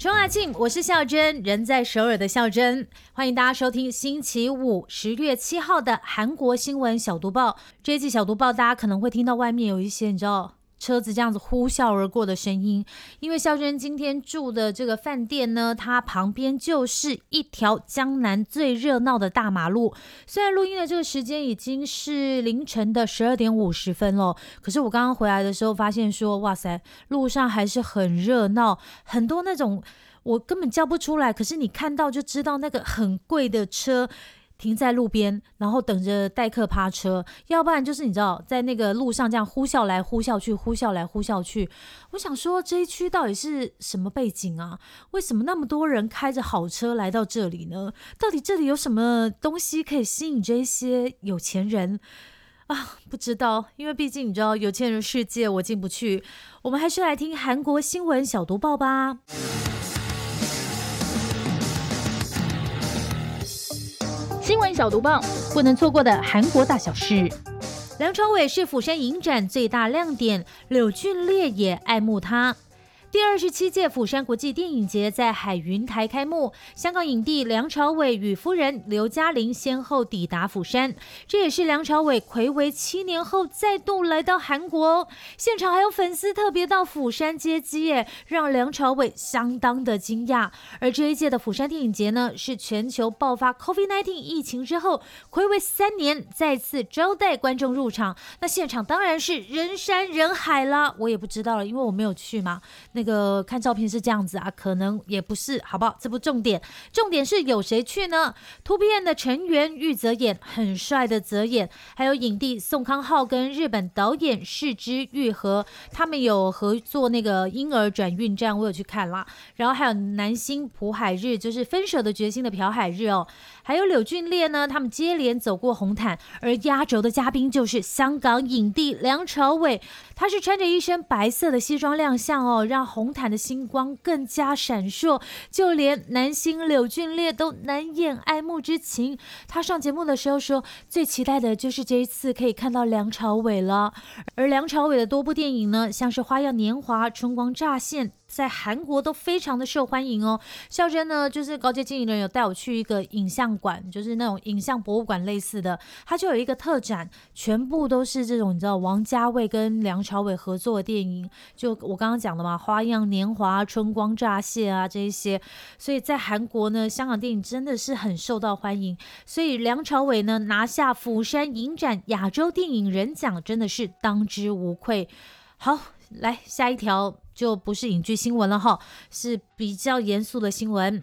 冲啊庆，我是孝珍，人在首尔的孝珍，欢迎大家收听星期五十月七号的韩国新闻小读报。这一季小读报，大家可能会听到外面有一些你知道车子这样子呼啸而过的声音，因为孝娟今天住的这个饭店呢，它旁边就是一条江南最热闹的大马路。虽然录音的这个时间已经是凌晨的十二点五十分了，可是我刚刚回来的时候发现说，哇塞，路上还是很热闹，很多那种我根本叫不出来，可是你看到就知道那个很贵的车。停在路边，然后等着待客趴车，要不然就是你知道，在那个路上这样呼啸来呼啸去，呼啸来呼啸去。我想说，这一区到底是什么背景啊？为什么那么多人开着好车来到这里呢？到底这里有什么东西可以吸引这些有钱人啊？不知道，因为毕竟你知道，有钱人世界我进不去。我们还是来听韩国新闻小读报吧。新闻小读棒，不能错过的韩国大小事。梁朝伟是釜山影展最大亮点，柳俊烈也爱慕他。第二十七届釜山国际电影节在海云台开幕，香港影帝梁朝伟与夫人刘嘉玲先后抵达釜山，这也是梁朝伟暌违七年后再度来到韩国。现场还有粉丝特别到釜山接机，耶，让梁朝伟相当的惊讶。而这一届的釜山电影节呢，是全球爆发 COVID-19 疫情之后，暌违三年再次招待观众入场，那现场当然是人山人海啦。我也不知道了，因为我没有去嘛。那个看照片是这样子啊，可能也不是，好不好？这不重点，重点是有谁去呢？TOP 的成员玉泽演，很帅的泽演，还有影帝宋康昊跟日本导演世之愈合，他们有合作那个婴儿转运站，我有去看啦。然后还有男星朴海日，就是分手的决心的朴海日哦，还有柳俊烈呢，他们接连走过红毯，而压轴的嘉宾就是香港影帝梁朝伟，他是穿着一身白色的西装亮相哦，让红毯的星光更加闪烁，就连男星柳俊烈都难掩爱慕之情。他上节目的时候说，最期待的就是这一次可以看到梁朝伟了。而梁朝伟的多部电影呢，像是《花样年华》《春光乍现》。在韩国都非常的受欢迎哦。孝珍呢，就是高阶经理人有带我去一个影像馆，就是那种影像博物馆类似的，它就有一个特展，全部都是这种你知道王家卫跟梁朝伟合作的电影，就我刚刚讲的嘛，《花样年华》《春光乍泄》啊这一些。所以在韩国呢，香港电影真的是很受到欢迎。所以梁朝伟呢拿下釜山影展亚洲电影人奖，真的是当之无愧。好，来下一条。就不是影剧新闻了哈，是比较严肃的新闻。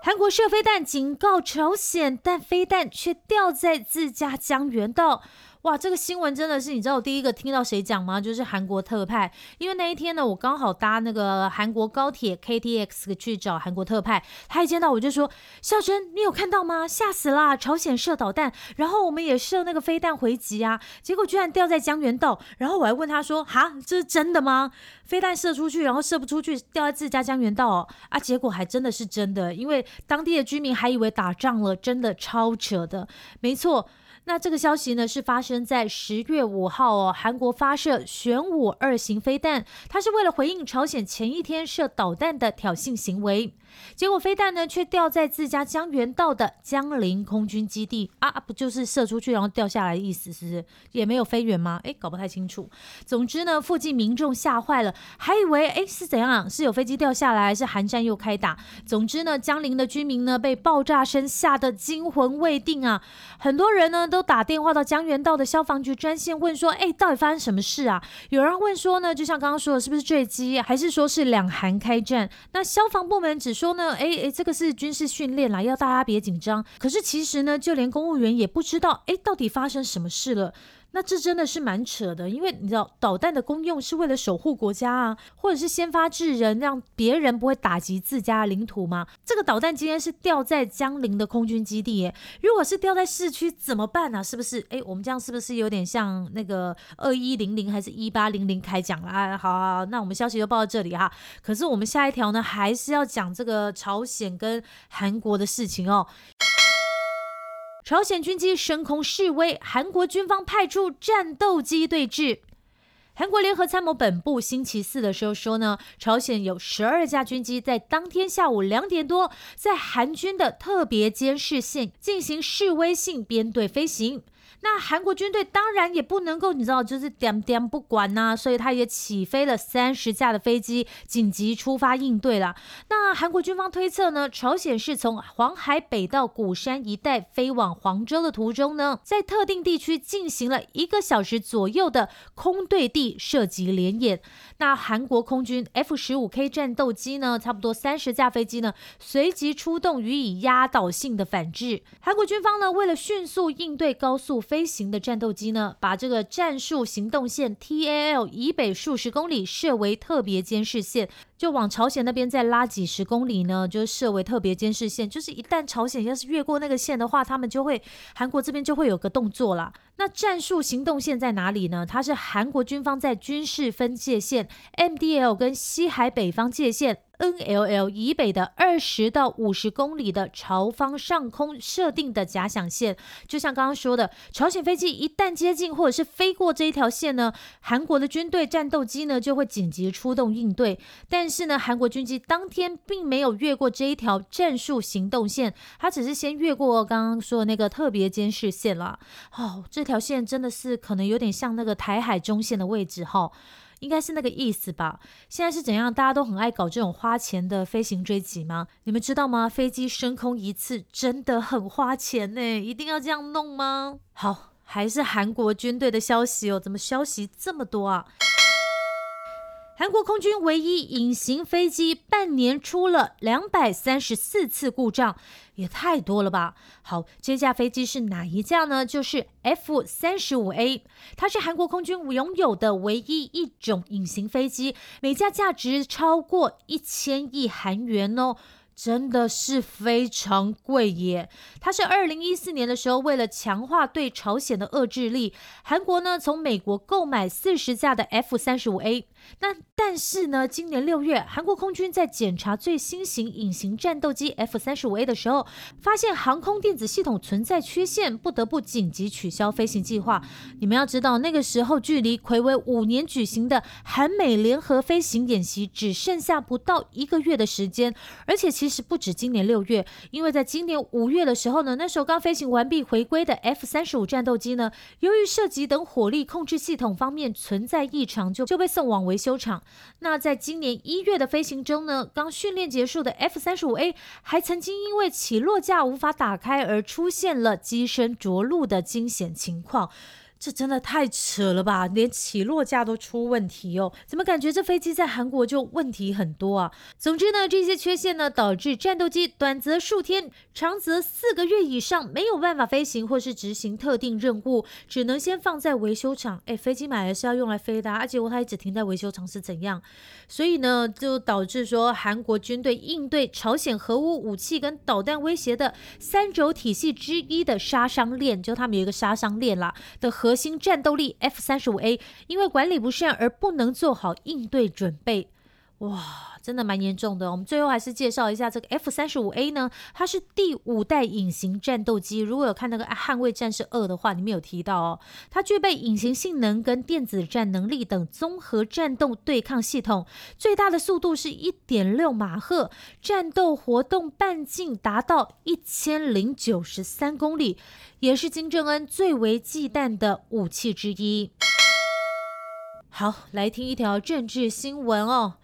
韩国射飞弹警告朝鲜，但飞弹却掉在自家江原道。哇，这个新闻真的是，你知道我第一个听到谁讲吗？就是韩国特派，因为那一天呢，我刚好搭那个韩国高铁 KTX 去找韩国特派，他一见到我就说：“孝珍，你有看到吗？吓死啦！朝鲜射导弹，然后我们也射那个飞弹回击啊，结果居然掉在江原道。然后我还问他说：哈，这是真的吗？飞弹射出去，然后射不出去，掉在自家江原道哦啊！结果还真的是真的，因为当地的居民还以为打仗了，真的超扯的，没错。”那这个消息呢，是发生在十月五号哦，韩国发射玄武二型飞弹，它是为了回应朝鲜前一天射导弹的挑衅行为。结果飞弹呢，却掉在自家江原道的江陵空军基地啊，不就是射出去然后掉下来的意思，是不是？也没有飞远吗？哎，搞不太清楚。总之呢，附近民众吓坏了，还以为哎是怎样？是有飞机掉下来，还是韩战又开打？总之呢，江陵的居民呢被爆炸声吓得惊魂未定啊！很多人呢都都打电话到江原道的消防局专线问说，哎，到底发生什么事啊？有人问说呢，就像刚刚说的，是不是坠机，还是说是两韩开战？那消防部门只说。呢，哎哎，这个是军事训练啦，要大家别紧张。可是其实呢，就连公务员也不知道，哎，到底发生什么事了。那这真的是蛮扯的，因为你知道导弹的功用是为了守护国家啊，或者是先发制人，让别人不会打击自家领土吗？这个导弹今天是掉在江陵的空军基地，耶，如果是掉在市区怎么办呢？是不是？哎，我们这样是不是有点像那个二一零零还是一八零零开讲了？哎，好，好，那我们消息就报到这里哈。可是我们下一条呢，还是要讲这个朝鲜跟韩国的事情哦。朝鲜军机升空示威，韩国军方派出战斗机对峙。韩国联合参谋本部星期四的时候说呢，朝鲜有十二架军机在当天下午两点多，在韩军的特别监视线进行示威性编队飞行。那韩国军队当然也不能够，你知道，就是点点不管呐，所以他也起飞了三十架的飞机，紧急出发应对了。那韩国军方推测呢，朝鲜是从黄海北到鼓山一带飞往黄州的途中呢，在特定地区进行了一个小时左右的空对地射击联演。那韩国空军 F 十五 K 战斗机呢，差不多三十架飞机呢，随即出动予以压倒性的反制。韩国军方呢，为了迅速应对高速飞行的战斗机呢，把这个战术行动线 TAL 以北数十公里设为特别监视线。就往朝鲜那边再拉几十公里呢，就设为特别监视线。就是一旦朝鲜要是越过那个线的话，他们就会韩国这边就会有个动作啦。那战术行动线在哪里呢？它是韩国军方在军事分界线 MDL 跟西海北方界线。NLL 以北的二十到五十公里的朝方上空设定的假想线，就像刚刚说的，朝鲜飞机一旦接近或者是飞过这一条线呢，韩国的军队战斗机呢就会紧急出动应对。但但是呢，韩国军机当天并没有越过这一条战术行动线，它只是先越过刚刚说的那个特别监视线了。哦，这条线真的是可能有点像那个台海中线的位置哈。应该是那个意思吧？现在是怎样？大家都很爱搞这种花钱的飞行追击吗？你们知道吗？飞机升空一次真的很花钱呢，一定要这样弄吗？好，还是韩国军队的消息哦，怎么消息这么多啊？韩国空军唯一隐形飞机半年出了两百三十四次故障，也太多了吧？好，这架飞机是哪一架呢？就是 F 三十五 A，它是韩国空军拥有的唯一一种隐形飞机，每架价值超过一千亿韩元哦。真的是非常贵耶！它是二零一四年的时候，为了强化对朝鲜的遏制力，韩国呢从美国购买四十架的 F 三十五 A。那但是呢，今年六月，韩国空军在检查最新型隐形战斗机 F 三十五 A 的时候，发现航空电子系统存在缺陷，不得不紧急取消飞行计划。你们要知道，那个时候距离魁违五年举行的韩美联合飞行演习只剩下不到一个月的时间，而且其。其实不止今年六月，因为在今年五月的时候呢，那时候刚飞行完毕回归的 F 三十五战斗机呢，由于涉及等火力控制系统方面存在异常，就就被送往维修厂。那在今年一月的飞行中呢，刚训练结束的 F 三十五 A 还曾经因为起落架无法打开而出现了机身着陆的惊险情况。这真的太扯了吧！连起落架都出问题哦，怎么感觉这飞机在韩国就问题很多啊？总之呢，这些缺陷呢，导致战斗机短则数天，长则四个月以上没有办法飞行或是执行特定任务，只能先放在维修厂。哎，飞机买来是要用来飞的，而结果它一直停在维修厂是怎样？所以呢，就导致说韩国军队应对朝鲜核武武器跟导弹威胁的三轴体系之一的杀伤链，就他们有一个杀伤链啦的核核心战斗力 F 三十五 A，因为管理不善而不能做好应对准备。哇！真的蛮严重的。我们最后还是介绍一下这个 F 三十五 A 呢，它是第五代隐形战斗机。如果有看那个《捍卫战士二》的话，里面有提到哦，它具备隐形性能跟电子战能力等综合战斗对抗系统，最大的速度是一点六马赫，战斗活动半径达到一千零九十三公里，也是金正恩最为忌惮的武器之一。好，来听一条政治新闻哦。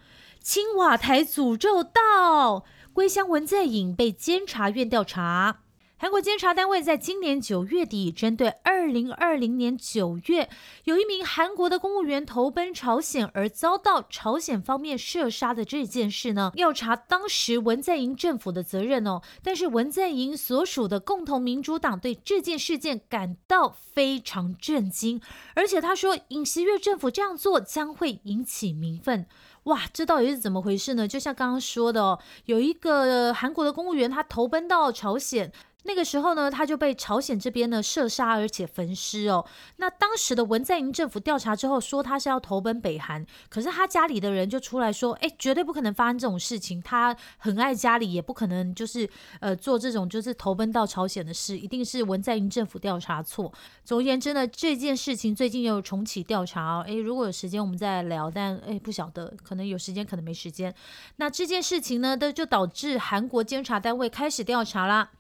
青瓦台诅咒到归乡文在寅被监察院调查。韩国监察单位在今年九月底，针对二零二零年九月有一名韩国的公务员投奔朝鲜而遭到朝鲜方面射杀的这件事呢，调查当时文在寅政府的责任哦。但是文在寅所属的共同民主党对这件事件感到非常震惊，而且他说尹锡悦政府这样做将会引起民愤。哇，这到底是怎么回事呢？就像刚刚说的哦，有一个韩国的公务员他投奔到朝鲜。那个时候呢，他就被朝鲜这边呢射杀，而且焚尸哦。那当时的文在寅政府调查之后说他是要投奔北韩，可是他家里的人就出来说，哎，绝对不可能发生这种事情。他很爱家里，也不可能就是呃做这种就是投奔到朝鲜的事，一定是文在寅政府调查错。总而言之呢，这件事情最近又重启调查哦。哎，如果有时间我们再聊，但哎不晓得，可能有时间，可能没时间。那这件事情呢，都就导致韩国监察单位开始调查啦。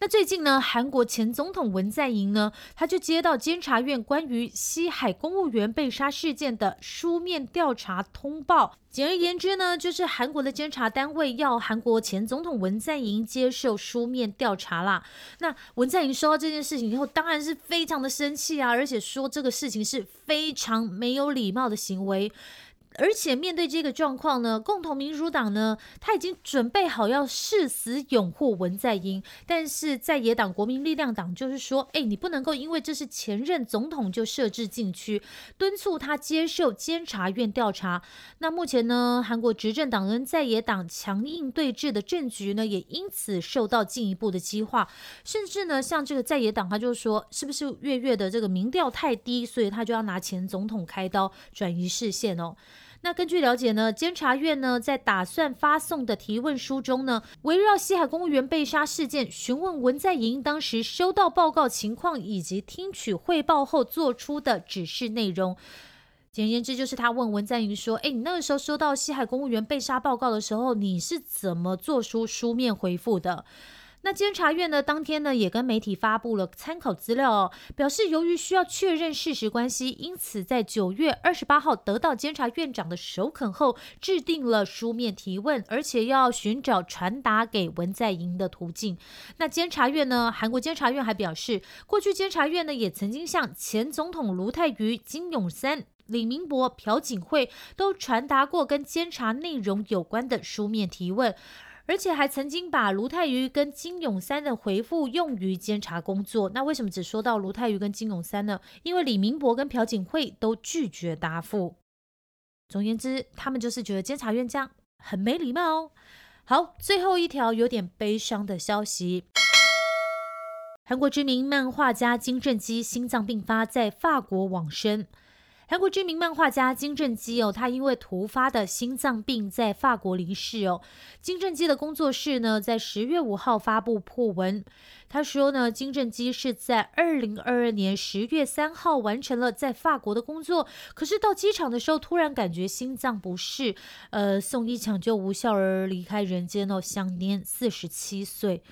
那最近呢，韩国前总统文在寅呢，他就接到监察院关于西海公务员被杀事件的书面调查通报。简而言之呢，就是韩国的监察单位要韩国前总统文在寅接受书面调查啦。那文在寅收到这件事情以后，当然是非常的生气啊，而且说这个事情是非常没有礼貌的行为。而且面对这个状况呢，共同民主党呢，他已经准备好要誓死拥护文在寅，但是在野党国民力量党就是说，哎，你不能够因为这是前任总统就设置禁区，敦促他接受监察院调查。那目前呢，韩国执政党跟在野党强硬对峙的政局呢，也因此受到进一步的激化，甚至呢，像这个在野党，他就说，是不是月月的这个民调太低，所以他就要拿前总统开刀，转移视线哦。那根据了解呢，监察院呢在打算发送的提问书中呢，围绕西海公务员被杀事件，询问文在寅当时收到报告情况以及听取汇报后做出的指示内容。简言之，就是他问文在寅说：“哎，你那个时候收到西海公务员被杀报告的时候，你是怎么做出书面回复的？”那监察院呢？当天呢，也跟媒体发布了参考资料哦，表示由于需要确认事实关系，因此在九月二十八号得到监察院长的首肯后，制定了书面提问，而且要寻找传达给文在寅的途径。那监察院呢？韩国监察院还表示，过去监察院呢也曾经向前总统卢泰愚、金永三、李明博、朴槿惠都传达过跟监察内容有关的书面提问。而且还曾经把卢泰愚跟金永三的回复用于监察工作。那为什么只说到卢泰愚跟金永三呢？因为李明博跟朴槿惠都拒绝答复。总言之，他们就是觉得监察院这样很没礼貌哦。好，最后一条有点悲伤的消息：韩国知名漫画家金正基心脏病发，在法国往生。韩国知名漫画家金正基哦，他因为突发的心脏病在法国离世哦。金正基的工作室呢，在十月五号发布破文，他说呢，金正基是在二零二二年十月三号完成了在法国的工作，可是到机场的时候突然感觉心脏不适，呃，送医抢救无效而离开人间哦，享年四十七岁。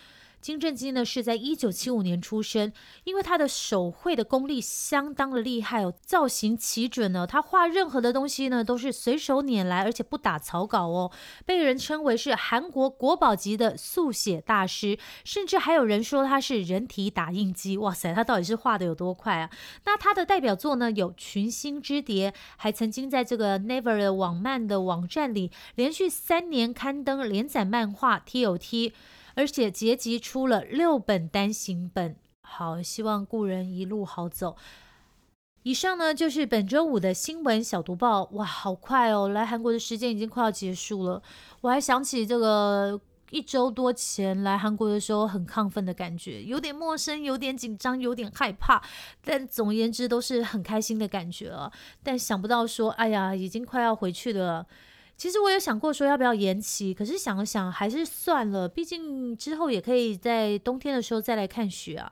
金正基呢是在一九七五年出生，因为他的手绘的功力相当的厉害哦，造型奇准呢，他画任何的东西呢都是随手拈来，而且不打草稿哦，被人称为是韩国国宝级的速写大师，甚至还有人说他是人体打印机。哇塞，他到底是画的有多快啊？那他的代表作呢有《群星之蝶》，还曾经在这个 Never 的网漫的网站里连续三年刊登连载漫画 T.O.T。而且结集出了六本单行本，好，希望故人一路好走。以上呢就是本周五的新闻小读报。哇，好快哦！来韩国的时间已经快要结束了。我还想起这个一周多前来韩国的时候很亢奋的感觉，有点陌生，有点紧张，有点害怕。但总而言之都是很开心的感觉啊。但想不到说，哎呀，已经快要回去了。其实我有想过说要不要延期，可是想了想还是算了，毕竟之后也可以在冬天的时候再来看雪啊。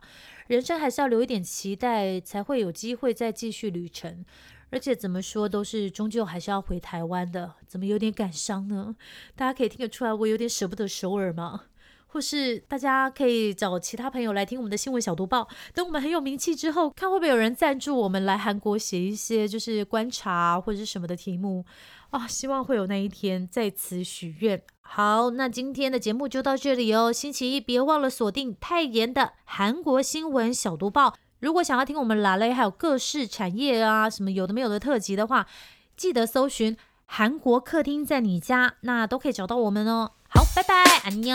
人生还是要留一点期待，才会有机会再继续旅程。而且怎么说都是终究还是要回台湾的，怎么有点感伤呢？大家可以听得出来我有点舍不得首尔吗？或是大家可以找其他朋友来听我们的新闻小读报。等我们很有名气之后，看会不会有人赞助我们来韩国写一些就是观察或者是什么的题目啊？希望会有那一天，在此许愿。好，那今天的节目就到这里哦。星期一别忘了锁定泰妍的韩国新闻小读报。如果想要听我们拉雷还有各式产业啊什么有的没有的特辑的话，记得搜寻韩国客厅在你家，那都可以找到我们哦。好，拜拜，安妞。